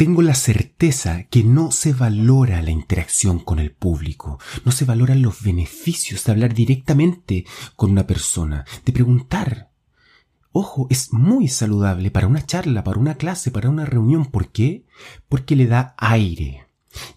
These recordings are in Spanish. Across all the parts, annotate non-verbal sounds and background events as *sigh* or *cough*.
tengo la certeza que no se valora la interacción con el público, no se valoran los beneficios de hablar directamente con una persona, de preguntar. Ojo, es muy saludable para una charla, para una clase, para una reunión. ¿Por qué? Porque le da aire.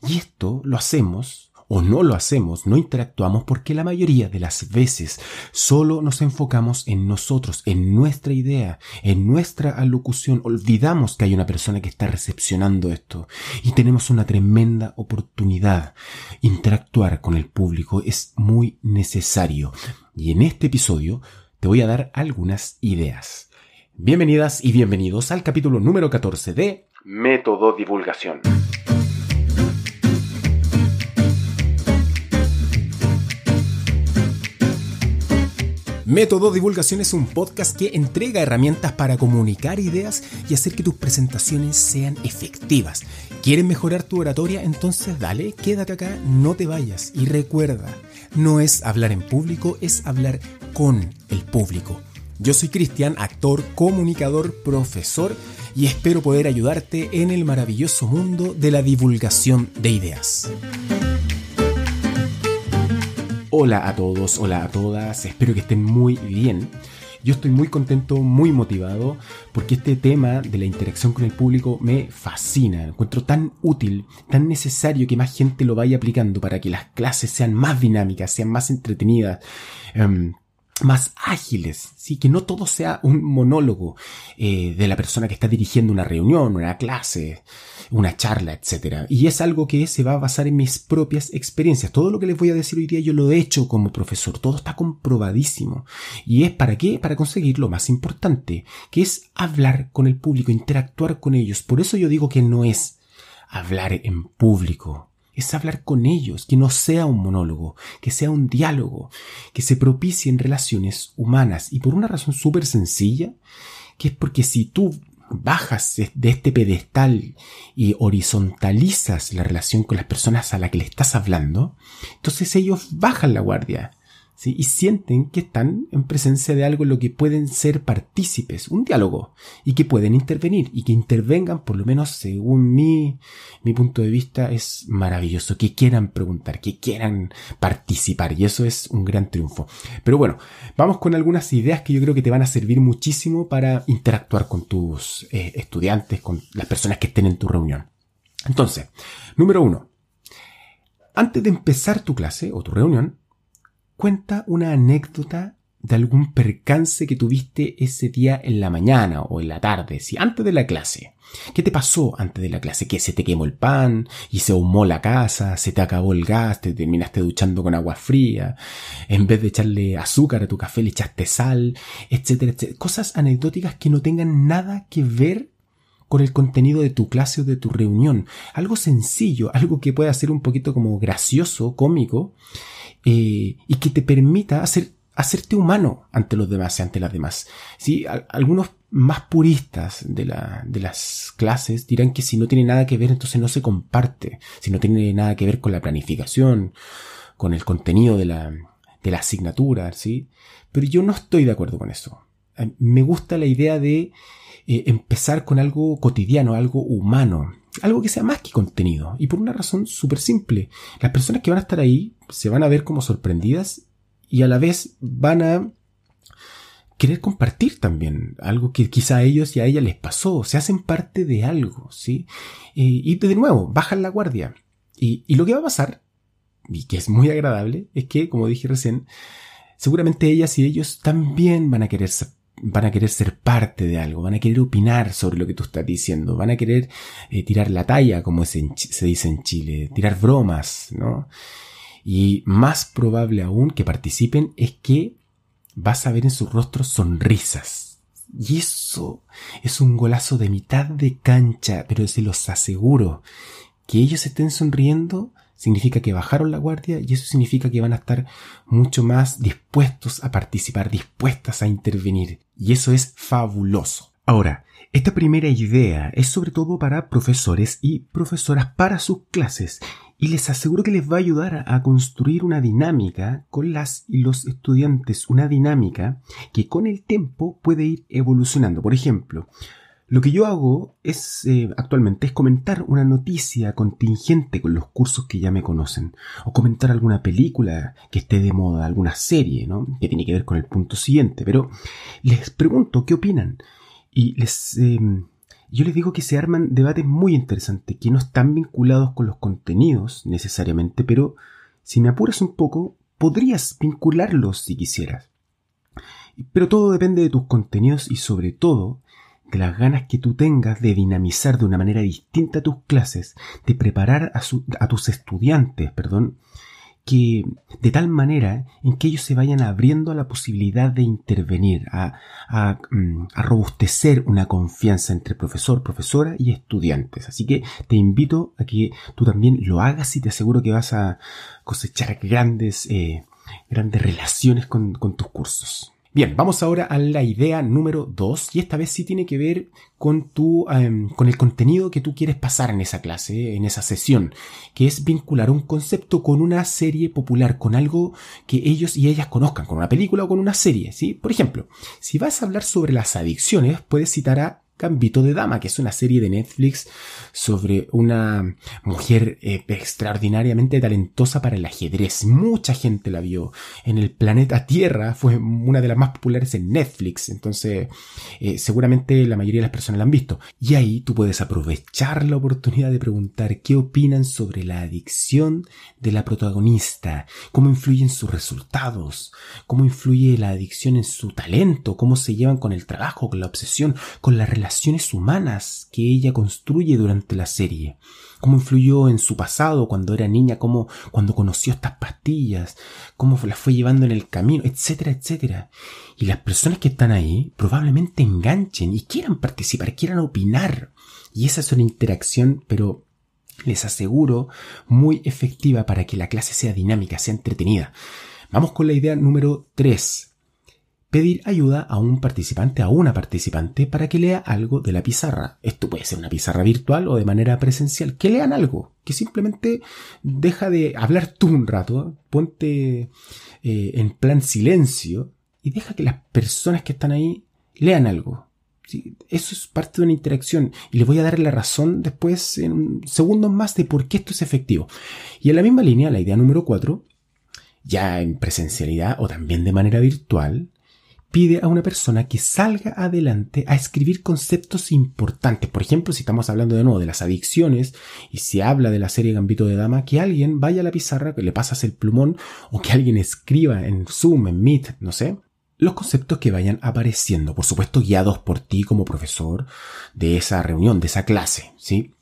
Y esto lo hacemos o no lo hacemos, no interactuamos porque la mayoría de las veces solo nos enfocamos en nosotros, en nuestra idea, en nuestra alocución. Olvidamos que hay una persona que está recepcionando esto y tenemos una tremenda oportunidad. Interactuar con el público es muy necesario. Y en este episodio te voy a dar algunas ideas. Bienvenidas y bienvenidos al capítulo número 14 de Método Divulgación. Método Divulgación es un podcast que entrega herramientas para comunicar ideas y hacer que tus presentaciones sean efectivas. ¿Quieres mejorar tu oratoria? Entonces dale, quédate acá, no te vayas. Y recuerda, no es hablar en público, es hablar con el público. Yo soy Cristian, actor, comunicador, profesor y espero poder ayudarte en el maravilloso mundo de la divulgación de ideas. Hola a todos, hola a todas, espero que estén muy bien. Yo estoy muy contento, muy motivado, porque este tema de la interacción con el público me fascina. Encuentro tan útil, tan necesario que más gente lo vaya aplicando para que las clases sean más dinámicas, sean más entretenidas. Em, más ágiles, ¿sí? que no todo sea un monólogo eh, de la persona que está dirigiendo una reunión, una clase, una charla, etc. Y es algo que se va a basar en mis propias experiencias. Todo lo que les voy a decir hoy día yo lo he hecho como profesor, todo está comprobadísimo. ¿Y es para qué? Para conseguir lo más importante, que es hablar con el público, interactuar con ellos. Por eso yo digo que no es hablar en público, es hablar con ellos, que no sea un monólogo, que sea un diálogo, que se propicien relaciones humanas. Y por una razón súper sencilla, que es porque si tú bajas de este pedestal y horizontalizas la relación con las personas a las que le estás hablando, entonces ellos bajan la guardia y sienten que están en presencia de algo en lo que pueden ser partícipes, un diálogo, y que pueden intervenir, y que intervengan, por lo menos según mi, mi punto de vista, es maravilloso, que quieran preguntar, que quieran participar, y eso es un gran triunfo. Pero bueno, vamos con algunas ideas que yo creo que te van a servir muchísimo para interactuar con tus eh, estudiantes, con las personas que estén en tu reunión. Entonces, número uno, antes de empezar tu clase o tu reunión, cuenta una anécdota de algún percance que tuviste ese día en la mañana o en la tarde, si antes de la clase. ¿Qué te pasó antes de la clase? ¿Que se te quemó el pan y se humó la casa? ¿Se te acabó el gas? ¿Te terminaste duchando con agua fría? En vez de echarle azúcar a tu café le echaste sal, etcétera, etcétera. Cosas anecdóticas que no tengan nada que ver con el contenido de tu clase o de tu reunión. Algo sencillo, algo que pueda ser un poquito como gracioso, cómico, eh, y que te permita hacer, hacerte humano ante los demás y ante las demás. ¿Sí? algunos más puristas de, la, de las clases dirán que si no tiene nada que ver, entonces no se comparte, si no tiene nada que ver con la planificación, con el contenido de la, de la asignatura, ¿sí? Pero yo no estoy de acuerdo con eso. Eh, me gusta la idea de eh, empezar con algo cotidiano, algo humano, algo que sea más que contenido. Y por una razón súper simple. Las personas que van a estar ahí se van a ver como sorprendidas y a la vez van a querer compartir también algo que quizá a ellos y a ella les pasó. Se hacen parte de algo, ¿sí? y de nuevo, bajan la guardia. Y, y lo que va a pasar, y que es muy agradable, es que, como dije recién, seguramente ellas y ellos también van a querer van a querer ser parte de algo, van a querer opinar sobre lo que tú estás diciendo, van a querer eh, tirar la talla, como se, dice en Chile, tirar bromas, ¿no? Y más probable aún que participen es que vas a ver en sus rostros sonrisas. Y eso es un golazo de mitad de cancha, pero se los aseguro que ellos estén sonriendo significa que bajaron la guardia y eso significa que van a estar mucho más dispuestos a participar, dispuestas a intervenir. Y eso es fabuloso. Ahora, esta primera idea es sobre todo para profesores y profesoras para sus clases y les aseguro que les va a ayudar a construir una dinámica con las y los estudiantes, una dinámica que con el tiempo puede ir evolucionando. Por ejemplo, Lo que yo hago es eh, actualmente es comentar una noticia contingente con los cursos que ya me conocen, o comentar alguna película que esté de moda, alguna serie, ¿no? Que tiene que ver con el punto siguiente. Pero les pregunto qué opinan y les em, yo les digo que se arman debates muy interesantes que no están vinculados con los contenidos necesariamente, pero si me apuras un poco, podrías vincularlos si quisieras. Pero todo depende de tus contenidos y sobre todo las ganas que tú tengas de dinamizar de una manera distinta tus clases, de preparar a, a tus estudiantes, perdón, que de tal manera en que ellos se vayan abriendo a la posibilidad de intervenir, mm, a, robustecer una confianza entre profesor, profesora y estudiantes. Así que te invito a que tú también lo hagas y te aseguro que vas a cosechar grandes, eh, grandes relaciones con tus cursos. Bien, vamos ahora a la idea número 2 y esta vez sí tiene que ver con tu, em, con el contenido que tú quieres pasar en esa clase, en esa sesión, que es vincular un concepto con una serie popular, con algo que ellos y ellas conozcan, con una película o con una serie, ¿sí? Por ejemplo, si vas a hablar sobre las adicciones, puedes citar a Gambito de Dama, que es una serie de Netflix sobre una mujer eh, extraordinariamente talentosa para el ajedrez. Mucha gente la vio. En el planeta Tierra fue una de las más populares en Netflix. Entonces, eh, seguramente la mayoría de las personas la han visto. Y ahí tú puedes aprovechar la oportunidad de preguntar qué opinan sobre la adicción de la protagonista, cómo influyen sus resultados, cómo influye la adicción en su talento, cómo se llevan con el trabajo, con la obsesión, con la relación relaciones humanas que ella construye durante la serie, cómo influyó en su pasado cuando era niña, cómo cuando conoció estas pastillas, cómo las fue llevando en el camino, etcétera, etcétera. Y las personas que están ahí probablemente enganchen y quieran participar, quieran opinar. Y esa es una interacción, pero les aseguro, muy efectiva para que la clase sea dinámica, sea entretenida. Vamos con la idea número 3 pedir ayuda a un participante, a una participante, para que lea algo de la pizarra. Esto puede ser una pizarra virtual o de manera presencial. Que lean algo, que simplemente deja de hablar tú un rato, ponte eh, en plan silencio y deja que las personas que están ahí lean algo. Eso es parte de una interacción y les voy a dar la razón después en segundos más de por qué esto es efectivo. Y en la misma línea, la idea número 4, ya en presencialidad o también de manera virtual, pide a una persona que salga adelante a escribir conceptos importantes. Por ejemplo, si estamos hablando de nuevo de las adicciones y se habla de la serie Gambito de Dama, que alguien vaya a la pizarra, que le pasas el plumón o que alguien escriba en Zoom, en Meet, no sé, los conceptos que vayan apareciendo, por supuesto guiados por ti como profesor de esa reunión, de esa clase, ¿sí?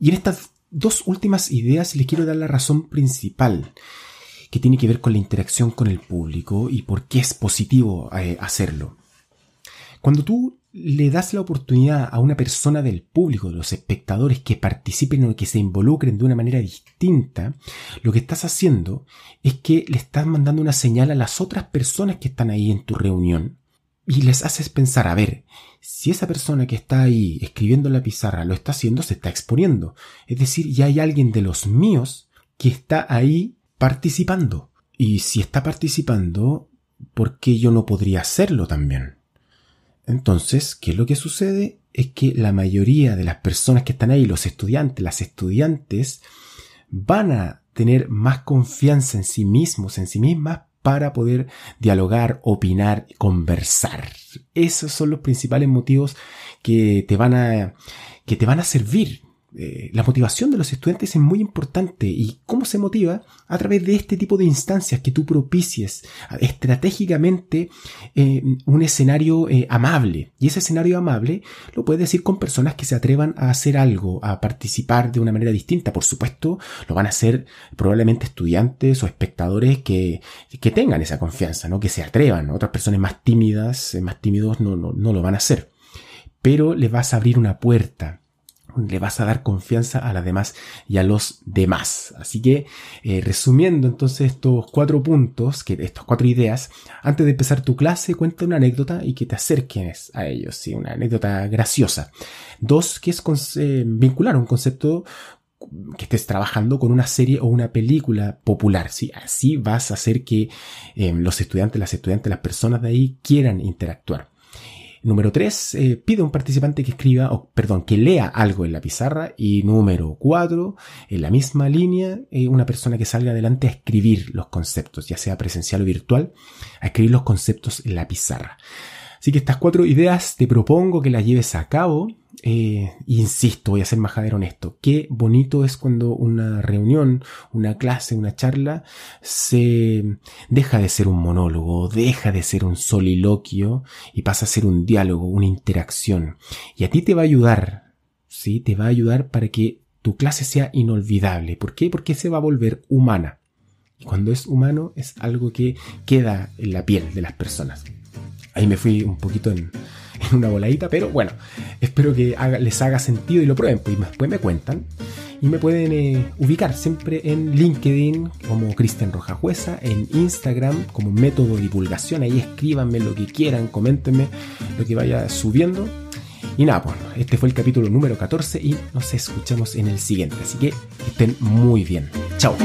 Y en estas dos últimas ideas les quiero dar la razón principal que tiene que ver con la interacción con el público y por qué es positivo eh, hacerlo. Cuando tú le das la oportunidad a una persona del público, de los espectadores, que participen o que se involucren de una manera distinta, lo que estás haciendo es que le estás mandando una señal a las otras personas que están ahí en tu reunión y les haces pensar, a ver, si esa persona que está ahí escribiendo en la pizarra lo está haciendo, se está exponiendo. Es decir, ya hay alguien de los míos que está ahí participando. Y si está participando, ¿por qué yo no podría hacerlo también? Entonces, ¿qué es lo que sucede? Es que la mayoría de las personas que están ahí, los estudiantes, las estudiantes, van a tener más confianza en sí mismos, en sí mismas, para poder dialogar, opinar, conversar. Esos son los principales motivos que te van a, que te van a servir eh, la motivación de los estudiantes es muy importante y cómo se motiva a través de este tipo de instancias que tú propicies estratégicamente eh, un escenario eh, amable y ese escenario amable lo puedes decir con personas que se atrevan a hacer algo, a participar de una manera distinta. Por supuesto, lo van a hacer probablemente estudiantes o espectadores que, que tengan esa confianza, ¿no? que se atrevan. Otras personas más tímidas, más tímidos no, no, no lo van a hacer. Pero les vas a abrir una puerta le vas a dar confianza a las demás y a los demás. Así que, eh, resumiendo entonces estos cuatro puntos, que estas cuatro ideas, antes de empezar tu clase, cuenta una anécdota y que te acerques a ellos, ¿sí? una anécdota graciosa. Dos, que es eh, vincular un concepto que estés trabajando con una serie o una película popular, ¿sí? Así vas a hacer que eh, los estudiantes, las estudiantes, las personas de ahí quieran interactuar. Número 3, eh, pide a un participante que escriba, o perdón, que lea algo en la pizarra. Y número 4, en la misma línea, eh, una persona que salga adelante a escribir los conceptos, ya sea presencial o virtual, a escribir los conceptos en la pizarra. Así que estas cuatro ideas te propongo que las lleves a cabo eh, insisto, voy a ser majadero honesto, qué bonito es cuando una reunión, una clase, una charla se deja de ser un monólogo, deja de ser un soliloquio y pasa a ser un diálogo, una interacción. Y a ti te va a ayudar, ¿sí? Te va a ayudar para que tu clase sea inolvidable. ¿Por qué? Porque se va a volver humana. Y cuando es humano es algo que queda en la piel de las personas. Ahí me fui un poquito *laughs* en, una voladita, pero bueno, espero que les haga sentido y lo prueben, pues después me cuentan. Y me pueden eh, ubicar siempre en LinkedIn como Cristian Rojajueza, en Instagram como método divulgación, ahí escríbanme lo que quieran, coméntenme lo que vaya subiendo. Y nada, pues este fue el capítulo número 14 y nos escuchamos en el siguiente, así que estén muy bien. Chao.